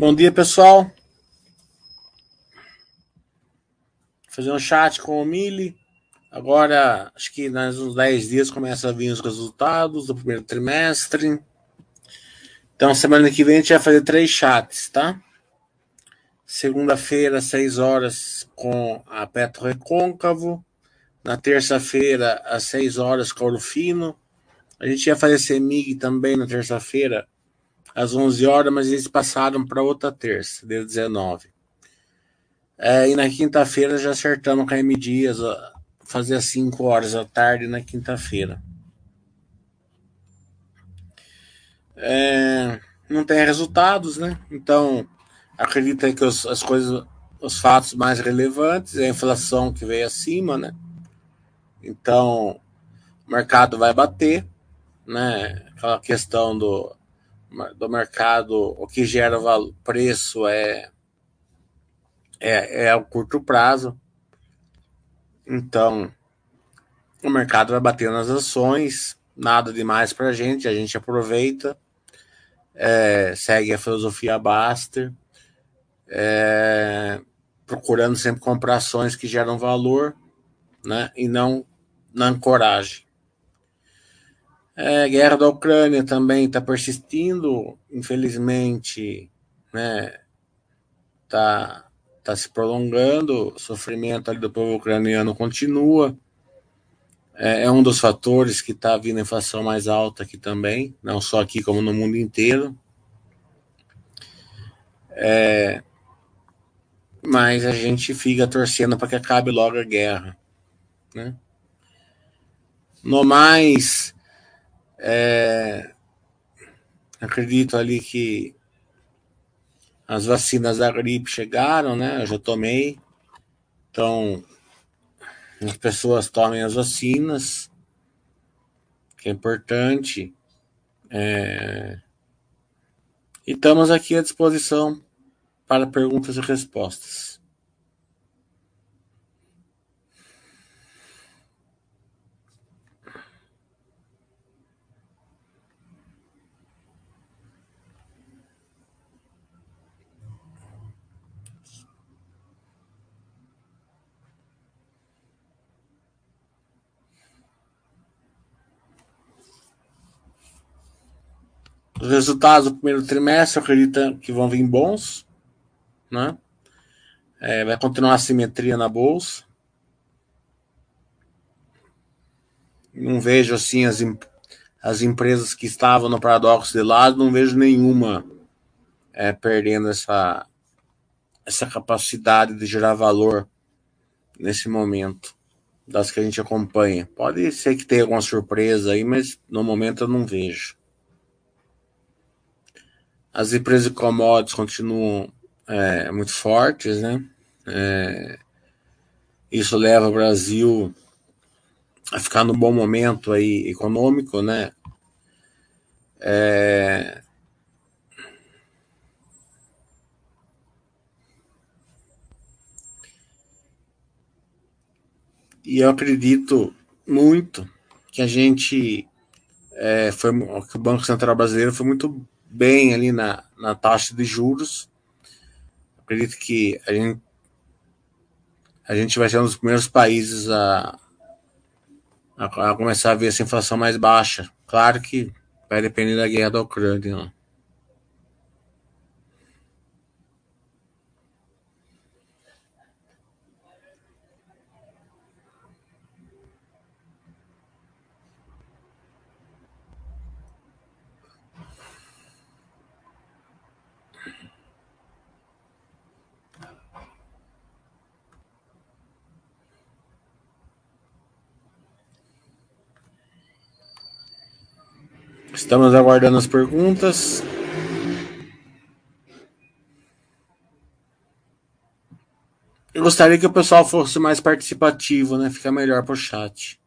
Bom dia, pessoal. Fazer um chat com o Mili. Agora, acho que nos uns 10 dias começa a vir os resultados do primeiro trimestre. Então, semana que vem a gente vai fazer três chats, tá? Segunda-feira, 6 horas, com a Petro Recôncavo. Na terça-feira, às 6 horas, com o Fino. A gente ia fazer CEMIG também na terça-feira, às 11 horas, mas eles passaram para outra terça, dia 19. É, e na quinta-feira já acertamos com a M Dias, fazer às 5 horas da tarde na quinta-feira. É, não tem resultados, né? Então, acredita que os, as coisas, os fatos mais relevantes é a inflação que veio acima, né? Então, o mercado vai bater, né? Aquela questão do do mercado, o que gera valor, preço é, é, é o curto prazo. Então, o mercado vai bater nas ações, nada demais para a gente, a gente aproveita, é, segue a filosofia Baster, é, procurando sempre comprar ações que geram valor, né, e não na ancoragem. É, guerra da Ucrânia também está persistindo, infelizmente, né? Tá, tá se prolongando, o sofrimento do povo ucraniano continua. É, é um dos fatores que está vindo a inflação mais alta aqui também, não só aqui como no mundo inteiro. É, mas a gente fica torcendo para que acabe logo a guerra, né? No mais, é, acredito ali que as vacinas da gripe chegaram, né? Eu já tomei. Então, as pessoas tomem as vacinas, que é importante. É, e estamos aqui à disposição para perguntas e respostas. Os resultados do primeiro trimestre, eu acredito que vão vir bons, né? É, vai continuar a simetria na bolsa. Não vejo assim as, as empresas que estavam no paradoxo de lado, não vejo nenhuma é, perdendo essa, essa capacidade de gerar valor nesse momento das que a gente acompanha. Pode ser que tenha alguma surpresa aí, mas no momento eu não vejo. As empresas de commodities continuam é, muito fortes, né? É, isso leva o Brasil a ficar num bom momento aí econômico, né? É, e eu acredito muito que a gente é, foi que o Banco Central Brasileiro foi muito bem ali na, na taxa de juros. Acredito que a gente, a gente vai ser um dos primeiros países a, a, a começar a ver essa inflação mais baixa. Claro que vai depender da guerra da Ucrânia. Né? Estamos aguardando as perguntas. Eu gostaria que o pessoal fosse mais participativo, né? Fica melhor pro chat.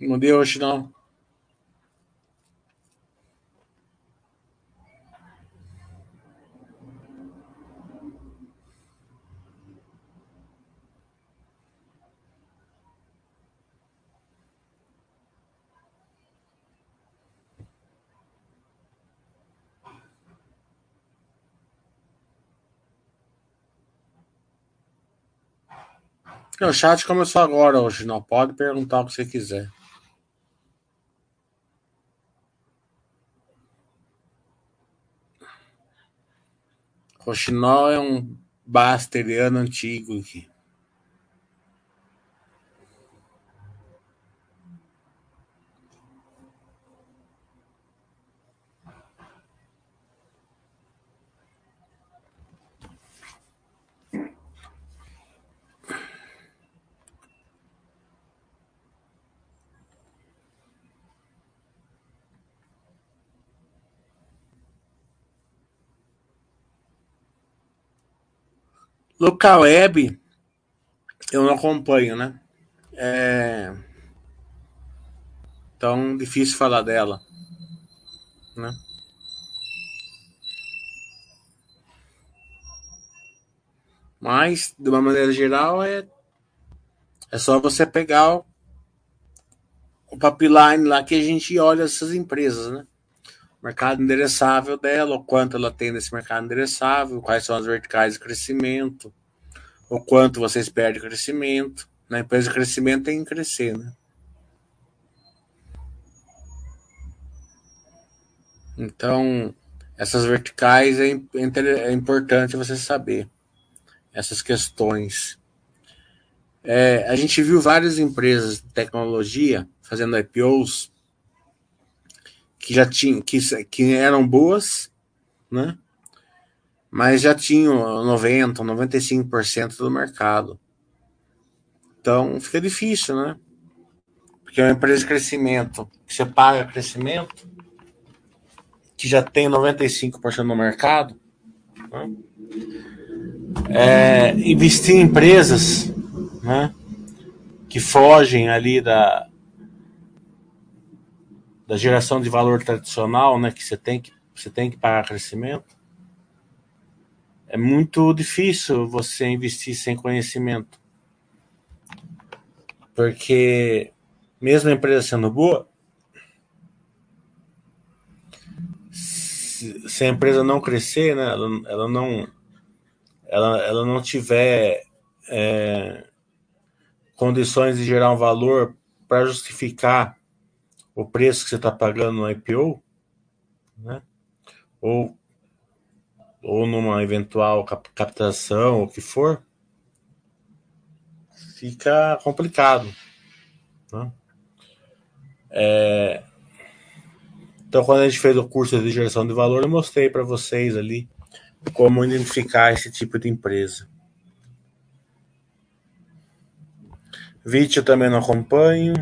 Não deu hoje não. O chat começou agora hoje, não pode perguntar o que você quiser. Roxinol é um basteriano antigo Local web, eu não acompanho, né? É... Então, difícil falar dela, né? Mas, de uma maneira geral, é, é só você pegar o, o pipeline lá que a gente olha essas empresas, né? Mercado endereçável dela, o quanto ela tem nesse mercado endereçável, quais são as verticais de crescimento, o quanto você espera de crescimento. Na empresa de crescimento tem que crescer, né? Então, essas verticais é, é importante você saber essas questões. É, a gente viu várias empresas de tecnologia fazendo IPOs que já tinham, que, que eram boas, né? Mas já tinham 90, 95% do mercado. Então fica difícil, né? Porque é uma empresa de crescimento, que você paga crescimento, que já tem 95% no mercado, né? é, investir em empresas né, que fogem ali da, da geração de valor tradicional, né, que você tem que você tem que pagar crescimento, é muito difícil você investir sem conhecimento. Porque mesmo a empresa sendo boa, se a empresa não crescer, né, ela, ela não ela, ela não tiver é, condições de gerar um valor para justificar o preço que você está pagando no IPO, né? ou, ou numa eventual cap captação, o que for, fica complicado. Né? É... Então, quando a gente fez o curso de geração de valor, eu mostrei para vocês ali como identificar esse tipo de empresa. Vídeo também não acompanho.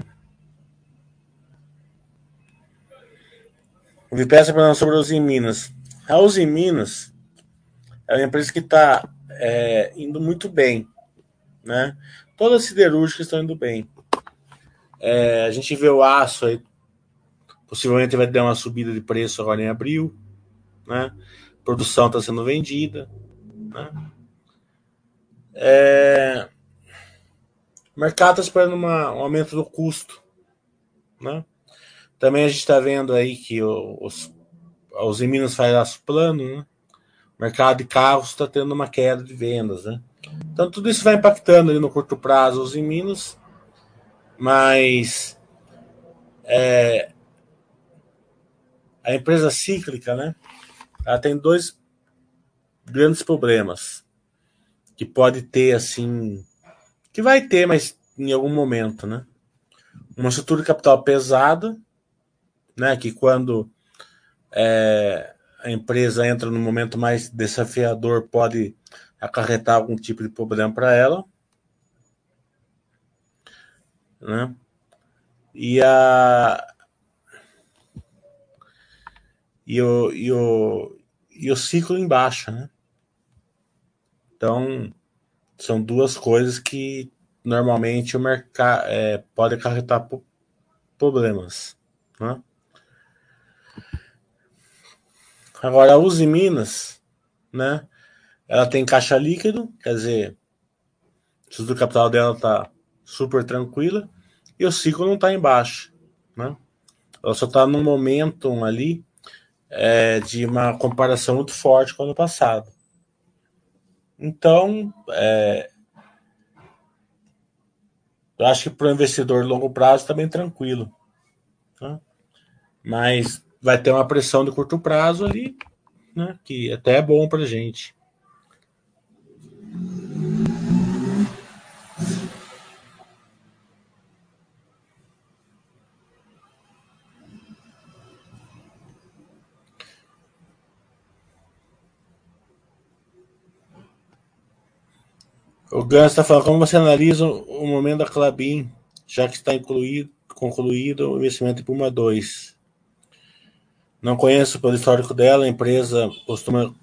O Vipessa falando sobre a Uzi Minas. A Uzi Minas é uma empresa que está é, indo muito bem. Né? Todas as siderúrgicas estão indo bem. É, a gente vê o aço aí, possivelmente vai dar uma subida de preço agora em abril. Né? Produção está sendo vendida. Né? É, o mercado está esperando uma, um aumento do custo. Né? Também a gente está vendo aí que os, os Minas faz aço plano, né? O mercado de carros está tendo uma queda de vendas, né? Então tudo isso vai impactando ali no curto prazo os Minas, mas é, a empresa cíclica, né? Ela tem dois grandes problemas que pode ter assim, que vai ter, mas em algum momento, né? Uma estrutura de capital pesada né? Que quando é, a empresa entra no momento mais desafiador pode acarretar algum tipo de problema para ela, né? E a e o, e o, e o ciclo embaixo, né? Então, são duas coisas que normalmente o mercado é, pode acarretar problemas. Né? Agora, a Uzi Minas, né? Ela tem caixa líquido, quer dizer, o estudo do capital dela está super tranquila e o ciclo não está embaixo, né? Ela só está num momento ali é, de uma comparação muito forte com o ano passado. Então, é, eu acho que para o investidor longo prazo está bem tranquilo. Tá? Mas vai ter uma pressão de curto prazo ali, né, que até é bom para gente. O Gans está falando como você analisa o momento da Clabin, já que está incluído, concluído o investimento em Puma 2. Não conheço pelo histórico dela, a empresa costuma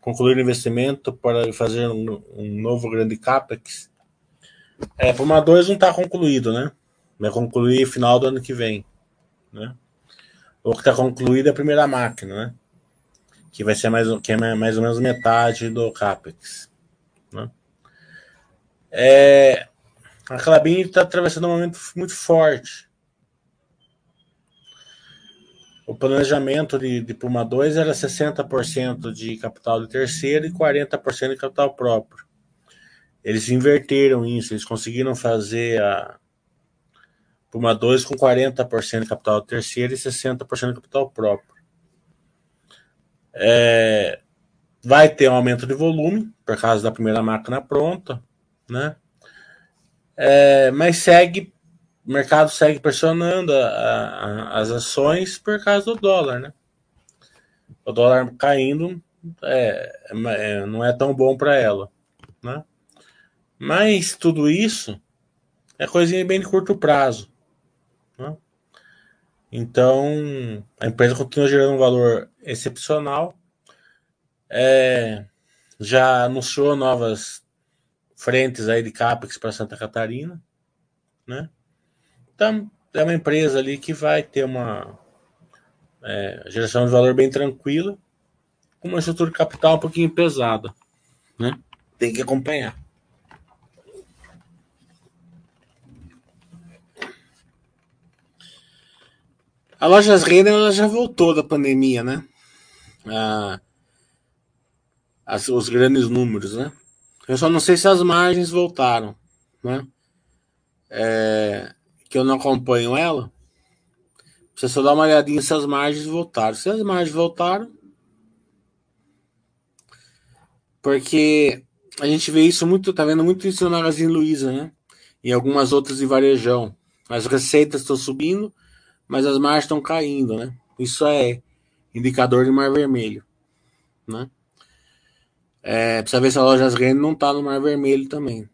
concluir o investimento para fazer um, um novo grande CAPEX. É, Puma 2 não está concluído, né? Vai concluir final do ano que vem. Né? O que está concluído é a primeira máquina, né? Que vai ser mais, que é mais ou menos metade do CAPEX. Né? É, a Clabin está atravessando um momento muito forte. O planejamento de, de Puma 2 era 60% de capital de terceiro e 40% de capital próprio. Eles inverteram isso, eles conseguiram fazer a Puma 2 com 40% de capital de terceiro e 60% de capital próprio. É, vai ter um aumento de volume, por causa da primeira máquina pronta, né? É, mas segue, o mercado segue pressionando a, a, as ações por causa do dólar, né? O dólar caindo é, é não é tão bom para ela, né? Mas tudo isso é coisinha bem de curto prazo, né? Então a empresa continua gerando um valor excepcional. É, já anunciou novas frentes aí de CAPEX para Santa Catarina, né? Então, é uma empresa ali que vai ter uma é, geração de valor bem tranquila, com uma estrutura de capital um pouquinho pesada, né? Tem que acompanhar. A Lojas Renner ela já voltou da pandemia, né? Ah, as, os grandes números, né? Eu só não sei se as margens voltaram, né? É, que eu não acompanho ela. Você só dá uma olhadinha se as margens voltaram. Se as margens voltaram, porque a gente vê isso muito, tá vendo muito isso na Magazine Luiza, né? E algumas outras de varejão. As receitas estão subindo, mas as margens estão caindo, né? Isso é indicador de mar vermelho, né? É, precisa ver se a Lojas Renner não está no Mar Vermelho também.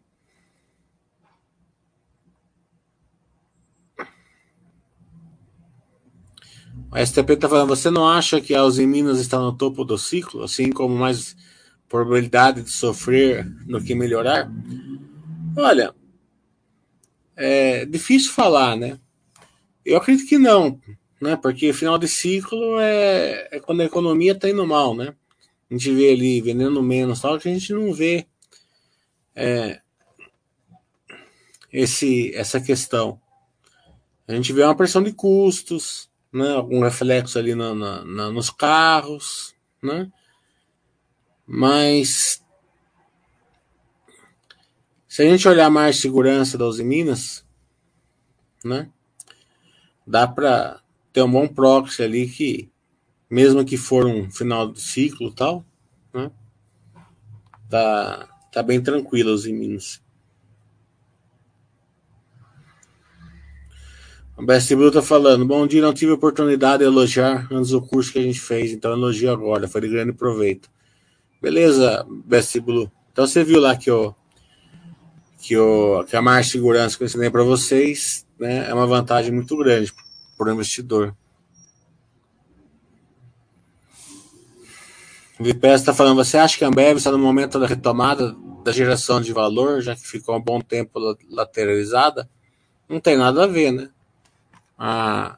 O STP está falando, você não acha que a Uzi Minas está no topo do ciclo, assim como mais probabilidade de sofrer do que melhorar? Olha, é difícil falar, né? Eu acredito que não, né? Porque final de ciclo é, é quando a economia está indo mal, né? a gente vê ali vendendo menos, tal, que a gente não vê é, esse, essa questão. A gente vê uma pressão de custos, né, algum reflexo ali na, na, na, nos carros, né? Mas se a gente olhar mais segurança das Minas, né? Dá para ter um bom proxy ali que mesmo que for um final de ciclo tal, né? Tá, tá bem tranquilo os Minas. O Best Blue tá falando, bom dia, não tive oportunidade de elogiar antes do curso que a gente fez, então elogio agora, foi de grande proveito. Beleza, Best Blue. Então você viu lá que o que, o, que a mais segurança que eu ensinei para vocês né, é uma vantagem muito grande para o investidor. O Vipés está falando, você acha que a Ambev está no momento da retomada da geração de valor, já que ficou um bom tempo lateralizada? Não tem nada a ver, né? A,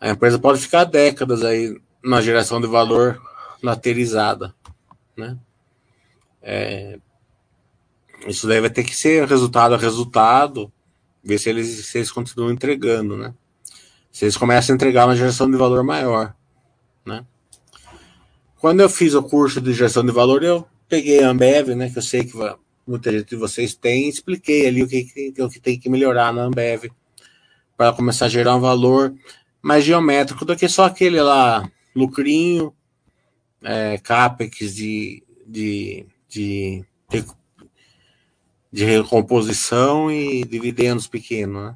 a empresa pode ficar décadas aí na geração de valor laterizada, né? É, isso daí vai ter que ser resultado a resultado, ver se eles, se eles continuam entregando, né? Se eles começam a entregar uma geração de valor maior, né? Quando eu fiz o curso de geração de valor, eu peguei a Ambev, né? Que eu sei que muita gente de vocês tem, expliquei ali o que, que, o que tem que melhorar na Ambev para começar a gerar um valor mais geométrico do que só aquele lá, lucrinho, é, capex de, de, de, de recomposição e dividendos pequenos, né?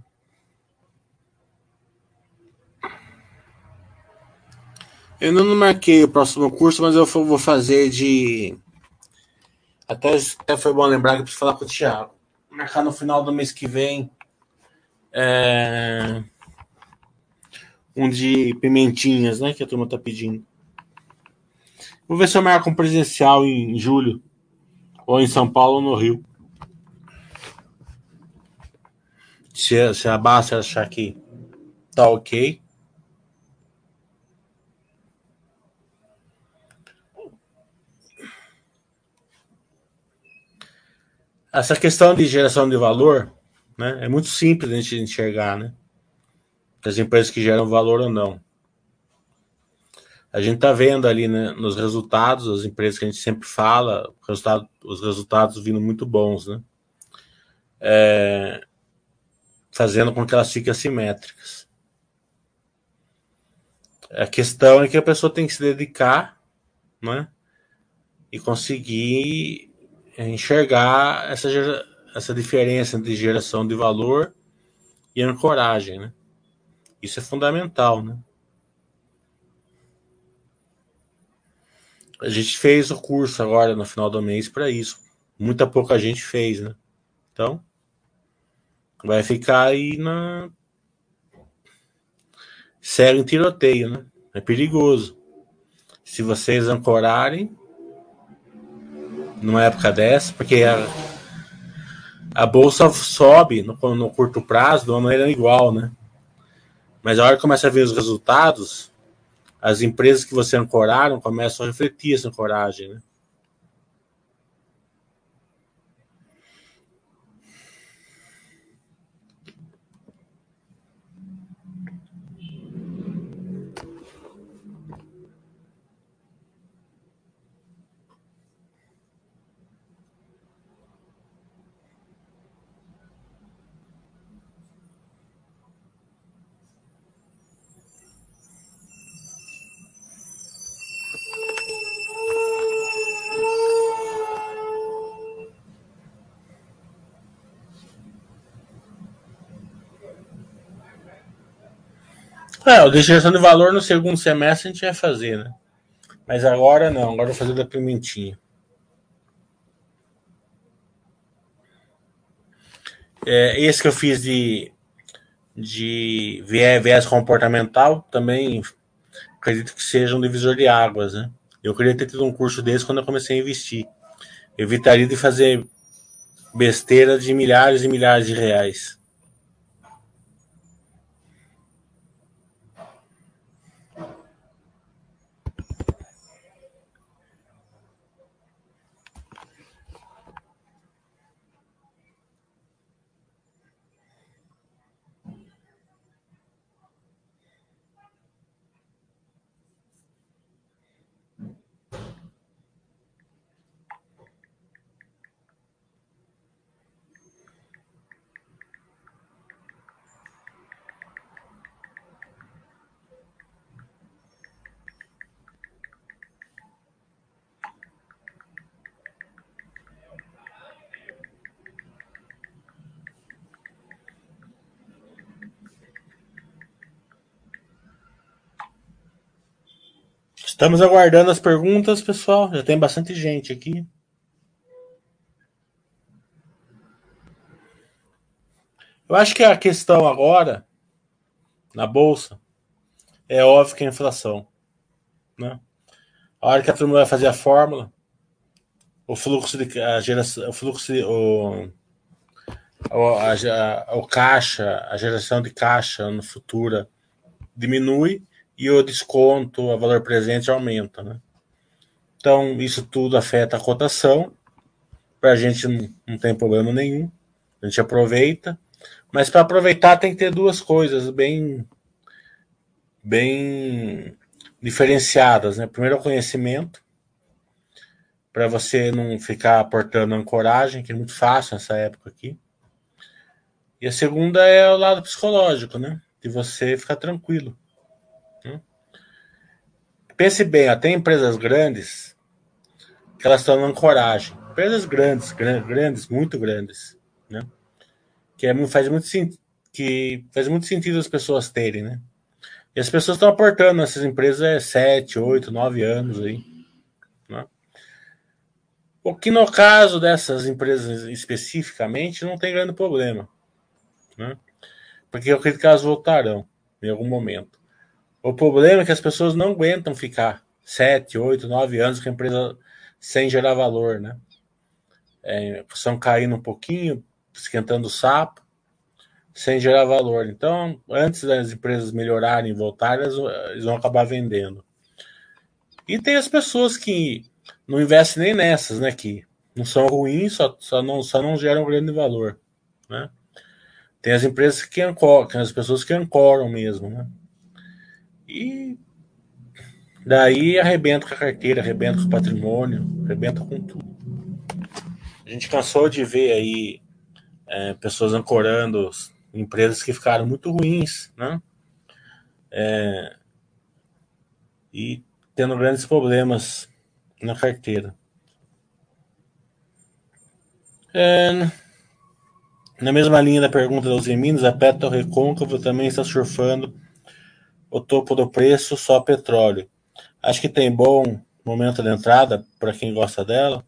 Eu não marquei o próximo curso, mas eu vou fazer de. Até, até foi bom lembrar que eu preciso falar com o Thiago. Marcar no final do mês que vem. É... Um de pimentinhas, né? Que a turma tá pedindo. Vou ver se eu marco um presencial em julho. Ou em São Paulo ou no Rio. Se, se a Basta achar que tá ok. Essa questão de geração de valor né, é muito simples a gente enxergar, né? As empresas que geram valor ou não. A gente está vendo ali né, nos resultados, as empresas que a gente sempre fala, resultado, os resultados vindo muito bons, né? É, fazendo com que elas fiquem assimétricas. A questão é que a pessoa tem que se dedicar, né? E conseguir enxergar essa, essa diferença entre geração de valor e ancoragem, né? Isso é fundamental, né? A gente fez o curso agora no final do mês para isso. Muita pouca gente fez, né? Então, vai ficar aí na. Sério em tiroteio, né? É perigoso. Se vocês ancorarem, numa época dessa, porque a, a bolsa sobe no, no curto prazo de uma maneira igual, né? Mas a hora que começa a ver os resultados, as empresas que você ancoraram começam a refletir essa ancoragem, né? É, o distribuição de valor no segundo semestre a gente vai fazer, né? Mas agora não, agora vou fazer da pimentinha. É, esse que eu fiz de, de viés comportamental também acredito que seja um divisor de águas, né? Eu queria ter tido um curso desse quando eu comecei a investir. Eu evitaria de fazer besteira de milhares e milhares de reais. Estamos aguardando as perguntas, pessoal. Já tem bastante gente aqui. Eu acho que a questão agora, na Bolsa, é óbvio que é a inflação. Né? A hora que a turma vai fazer a fórmula, o fluxo de a geração, o fluxo, o, a, a, o caixa, a geração de caixa no futuro diminui e o desconto, a valor presente aumenta, né? Então, isso tudo afeta a cotação. Para a gente não, não tem problema nenhum. A gente aproveita. Mas para aproveitar tem que ter duas coisas bem, bem diferenciadas. Né? Primeiro, o conhecimento, para você não ficar aportando ancoragem, que é muito fácil nessa época aqui. E a segunda é o lado psicológico, né? De você ficar tranquilo. Pense bem, até empresas grandes elas estão na ancoragem. Empresas grandes, grandes, muito grandes, né? Que é, faz muito que faz muito sentido as pessoas terem, né? E as pessoas estão aportando nessas empresas é 7, 8, 9 anos aí. Né? O que no caso dessas empresas especificamente não tem grande problema. Né? Porque eu acredito que elas voltarão em algum momento. O problema é que as pessoas não aguentam ficar 7, 8, 9 anos com a empresa sem gerar valor. Né? É, são caindo um pouquinho, esquentando o sapo sem gerar valor. Então, antes das empresas melhorarem e voltarem, eles vão acabar vendendo. E tem as pessoas que não investem nem nessas, né? Que não são ruins, só, só, não, só não geram grande valor. Né? Tem as empresas que ancoram, tem as pessoas que ancoram mesmo, né? E daí arrebenta com a carteira, arrebenta com o patrimônio, arrebenta com tudo. A gente cansou de ver aí é, pessoas ancorando empresas que ficaram muito ruins, né? É, e tendo grandes problemas na carteira. É, na mesma linha da pergunta dos Minas, a Petro Recôncavo também está surfando o topo do preço só petróleo. Acho que tem bom momento de entrada para quem gosta dela.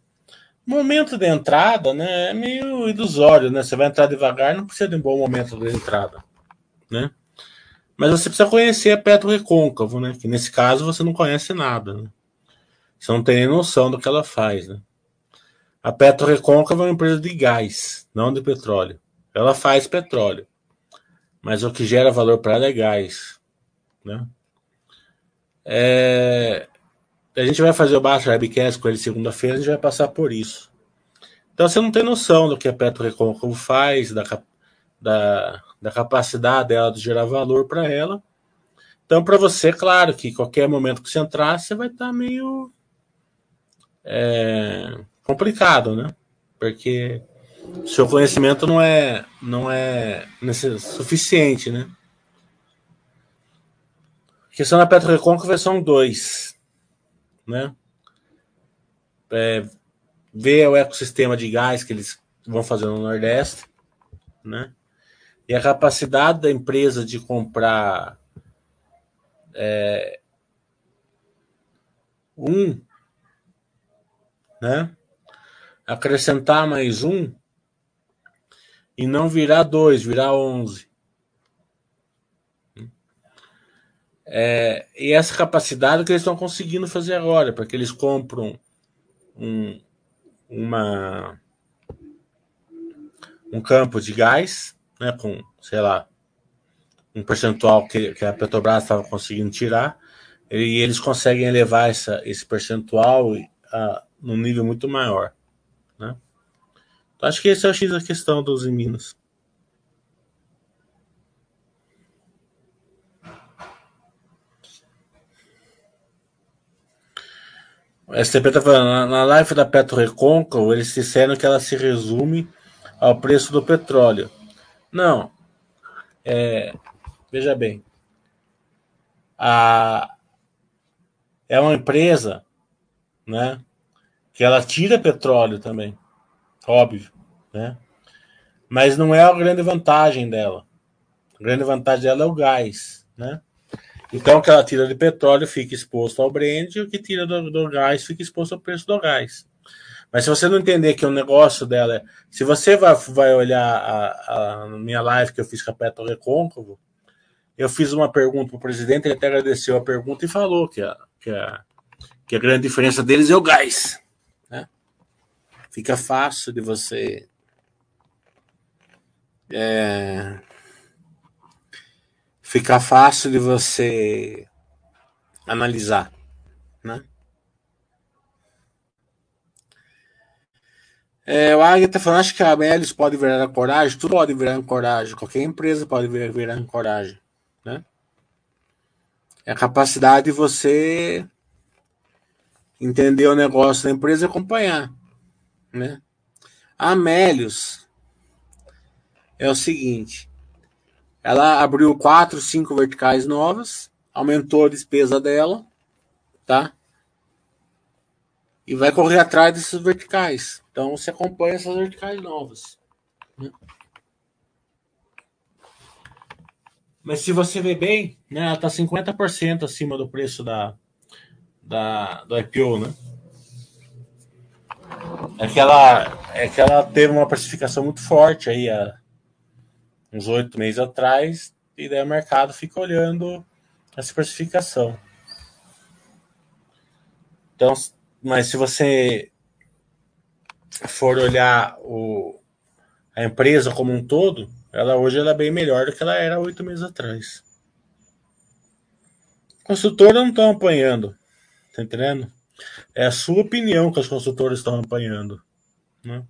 Momento de entrada, né, é meio ilusório, né? Você vai entrar devagar, não precisa de um bom momento de entrada, né? Mas você precisa conhecer a Petro Recôncavo, né? Que nesse caso você não conhece nada, né? Você não tem noção do que ela faz, né? A Petro Recôncavo é uma empresa de gás, não de petróleo. Ela faz petróleo, mas o que gera valor para ela é gás, né? É, a gente vai fazer o Basta Webcast com ele segunda-feira, a gente vai passar por isso. Então você não tem noção do que a Petro faz, da, da, da capacidade dela de gerar valor para ela. Então, para você, claro que qualquer momento que você entrar, você vai estar tá meio é, complicado, né? Porque seu conhecimento não é não é suficiente, né? Questão da Petro Recôncavo são dois né? É, ver o ecossistema de gás que eles vão fazer no Nordeste, né? E a capacidade da empresa de comprar é, um, né? Acrescentar mais um e não virar dois, virar onze. É, e essa capacidade que eles estão conseguindo fazer agora, porque eles compram um, uma, um campo de gás, né, com, sei lá, um percentual que, que a Petrobras estava conseguindo tirar, e eles conseguem elevar essa, esse percentual a, num nível muito maior. Né? Então, acho que esse é o X da questão dos em Minas. O STP está falando, na live da Petro Recôncavo, eles disseram que ela se resume ao preço do petróleo. Não. É, veja bem. A, é uma empresa né, que ela tira petróleo também. Óbvio. Né? Mas não é a grande vantagem dela. A grande vantagem dela é o gás. Né? Então, o que ela tira de petróleo fica exposto ao Brent e o que tira do, do gás fica exposto ao preço do gás. Mas se você não entender que o negócio dela é. Se você vai, vai olhar a, a minha live que eu fiz com a Petro Recôncavo, eu fiz uma pergunta para o presidente, ele até agradeceu a pergunta e falou que a, que a, que a grande diferença deles é o gás. Né? Fica fácil de você é, fica fácil de você analisar, né? É, o Águia está falando, acho que a Amélios pode virar a coragem, tudo pode virar coragem, qualquer empresa pode virar, virar coragem, né? É a capacidade de você entender o negócio da empresa e acompanhar, né? A Amélios é o seguinte, ela abriu quatro, cinco verticais novas, aumentou a despesa dela, tá? E vai correr atrás desses verticais. Então você acompanha essas verticais novas. Né? Mas se você ver bem, né, ela está 50% acima do preço da, da, do IPO, né? É que, ela, é que ela teve uma precificação muito forte aí há uns oito meses atrás, e daí o mercado fica olhando essa precificação. Então, mas se você for olhar o, a empresa como um todo, ela hoje ela é bem melhor do que ela era oito meses atrás. Consultora não estão apanhando, tá entendendo? É a sua opinião que as consultoras estão apanhando. Né?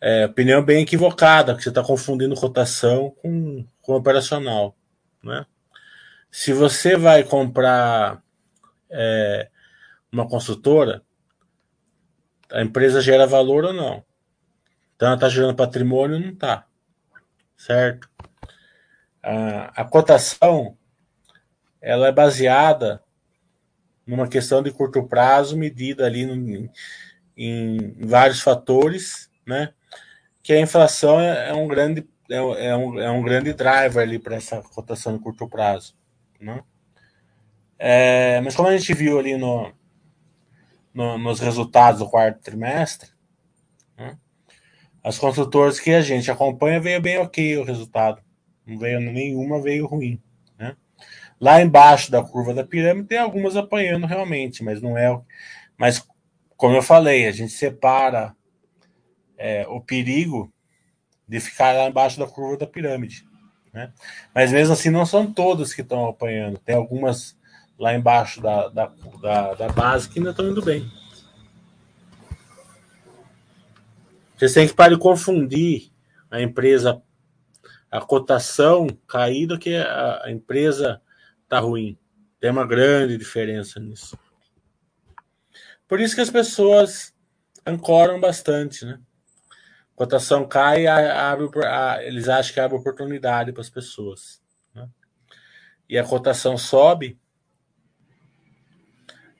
É opinião bem equivocada, que você está confundindo cotação com, com operacional. Né? Se você vai comprar é, uma consultora, a empresa gera valor ou não. Então ela está gerando patrimônio ou não está. Certo? A, a cotação ela é baseada numa questão de curto prazo, medida ali no, em, em, vários fatores, né? Que a inflação é, é um grande é, é, um, é um grande driver ali para essa cotação de curto prazo, né? É, mas como a gente viu ali no, no, nos resultados do quarto trimestre, né? as consultoras que a gente acompanha veio bem ok o resultado. Não veio nenhuma, veio ruim. Né? Lá embaixo da curva da pirâmide tem algumas apanhando realmente, mas não é. Mas, como eu falei, a gente separa é, o perigo de ficar lá embaixo da curva da pirâmide. Né? Mas mesmo assim, não são todas que estão apanhando. Tem algumas lá embaixo da, da, da, da base que ainda estão indo bem. Vocês têm que parar de confundir a empresa, a cotação cair do que a, a empresa tá ruim. Tem uma grande diferença nisso. Por isso que as pessoas ancoram bastante, né? Cotação cai, abre, eles acham que abre oportunidade para as pessoas. Né? E a cotação sobe,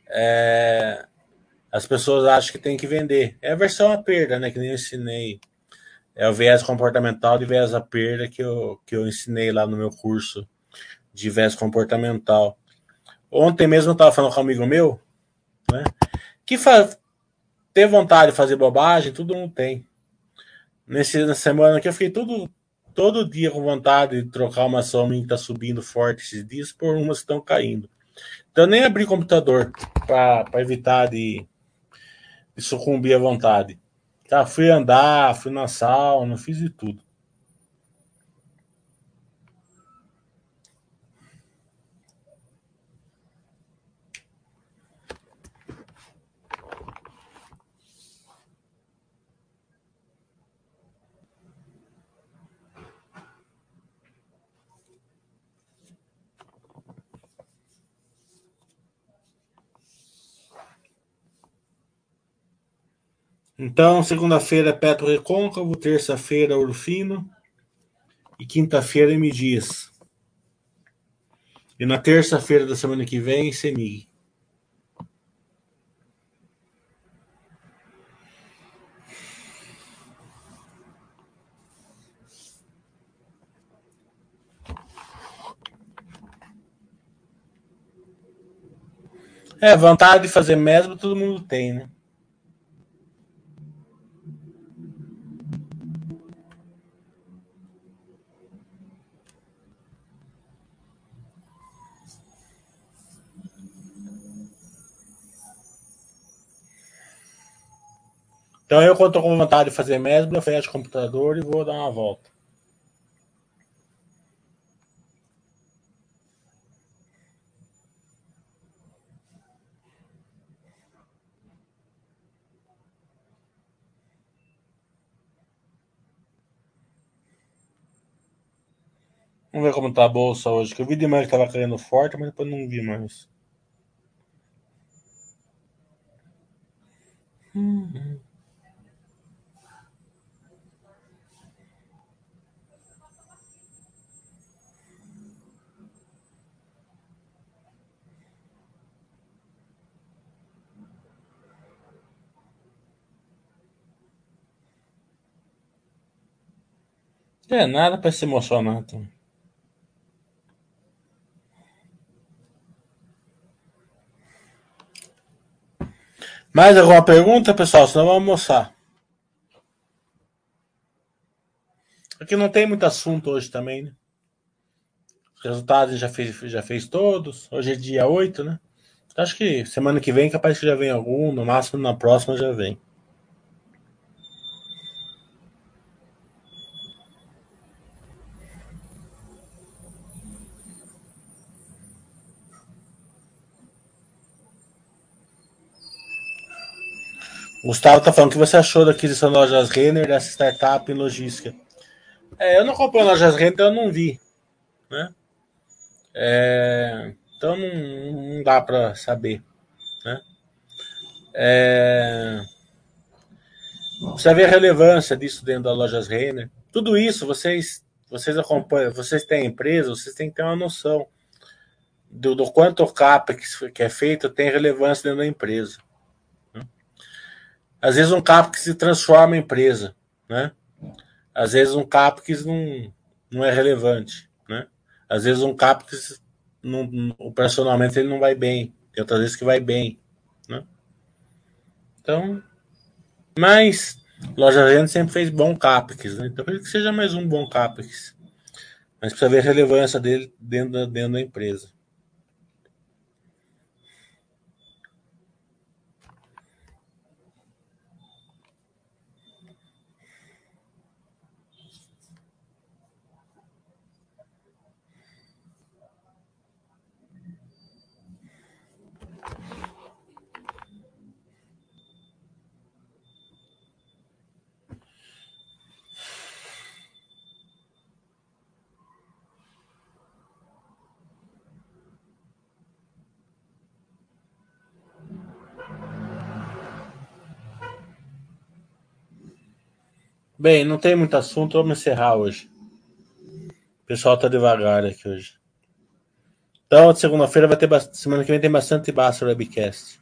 é, as pessoas acham que tem que vender. É a versão a perda, né? Que nem eu ensinei. É o viés comportamental de viés a perda que eu, que eu ensinei lá no meu curso de viés comportamental. Ontem mesmo eu estava falando com um amigo meu, né? Que faz, ter vontade de fazer bobagem, tudo não tem. Nesse, nessa semana aqui eu fiquei todo, todo dia com vontade de trocar uma ação que está subindo forte esses dias por umas que estão caindo. Então nem abri computador para evitar de, de, sucumbir à vontade. Tá, fui andar, fui na sauna, fiz de tudo. Então, segunda-feira é Petro Recôncavo, terça-feira Urfino e quinta-feira M Dias. E na terça-feira da semana que vem, Semig. É, vontade de fazer mesmo todo mundo tem, né? Então eu, quando estou com vontade de fazer mesbla, fecho o computador e vou dar uma volta. Vamos ver como está a bolsa hoje. Que eu vi demais que estava caindo forte, mas depois não vi mais. É nada para se emocionar. Então. Mais alguma pergunta, pessoal? Senão vamos almoçar. Aqui não tem muito assunto hoje também, né? Os resultados já fez, já fez todos. Hoje é dia 8, né? Acho que semana que vem capaz que já vem algum, no máximo na próxima já vem. Gustavo tá falando o que você achou da aquisição da Lojas Renner, dessa startup em logística. É, eu não comprei Lojas Renner, então eu não vi. Né? É, então não, não dá para saber. Né? É, você vê a relevância disso dentro da Lojas Renner. Tudo isso vocês vocês acompanham, vocês têm empresa, vocês têm que ter uma noção do, do quanto o CAPEX que é feito tem relevância dentro da empresa. Às vezes um CAPEX se transforma em empresa, né? Às vezes um CAPEX não, não é relevante, né? Às vezes um CAPEX, não, o personalmente ele não vai bem, tem outras vezes que vai bem, né? Então, mas Loja Venda sempre fez bom CAPEX, né? Então, que seja mais um bom CAPEX. Mas precisa ver a relevância dele dentro da, dentro da empresa. Bem, não tem muito assunto, vamos encerrar hoje. O pessoal tá devagar aqui hoje. Então, segunda-feira vai ter semana que vem tem bastante Basta Webcast.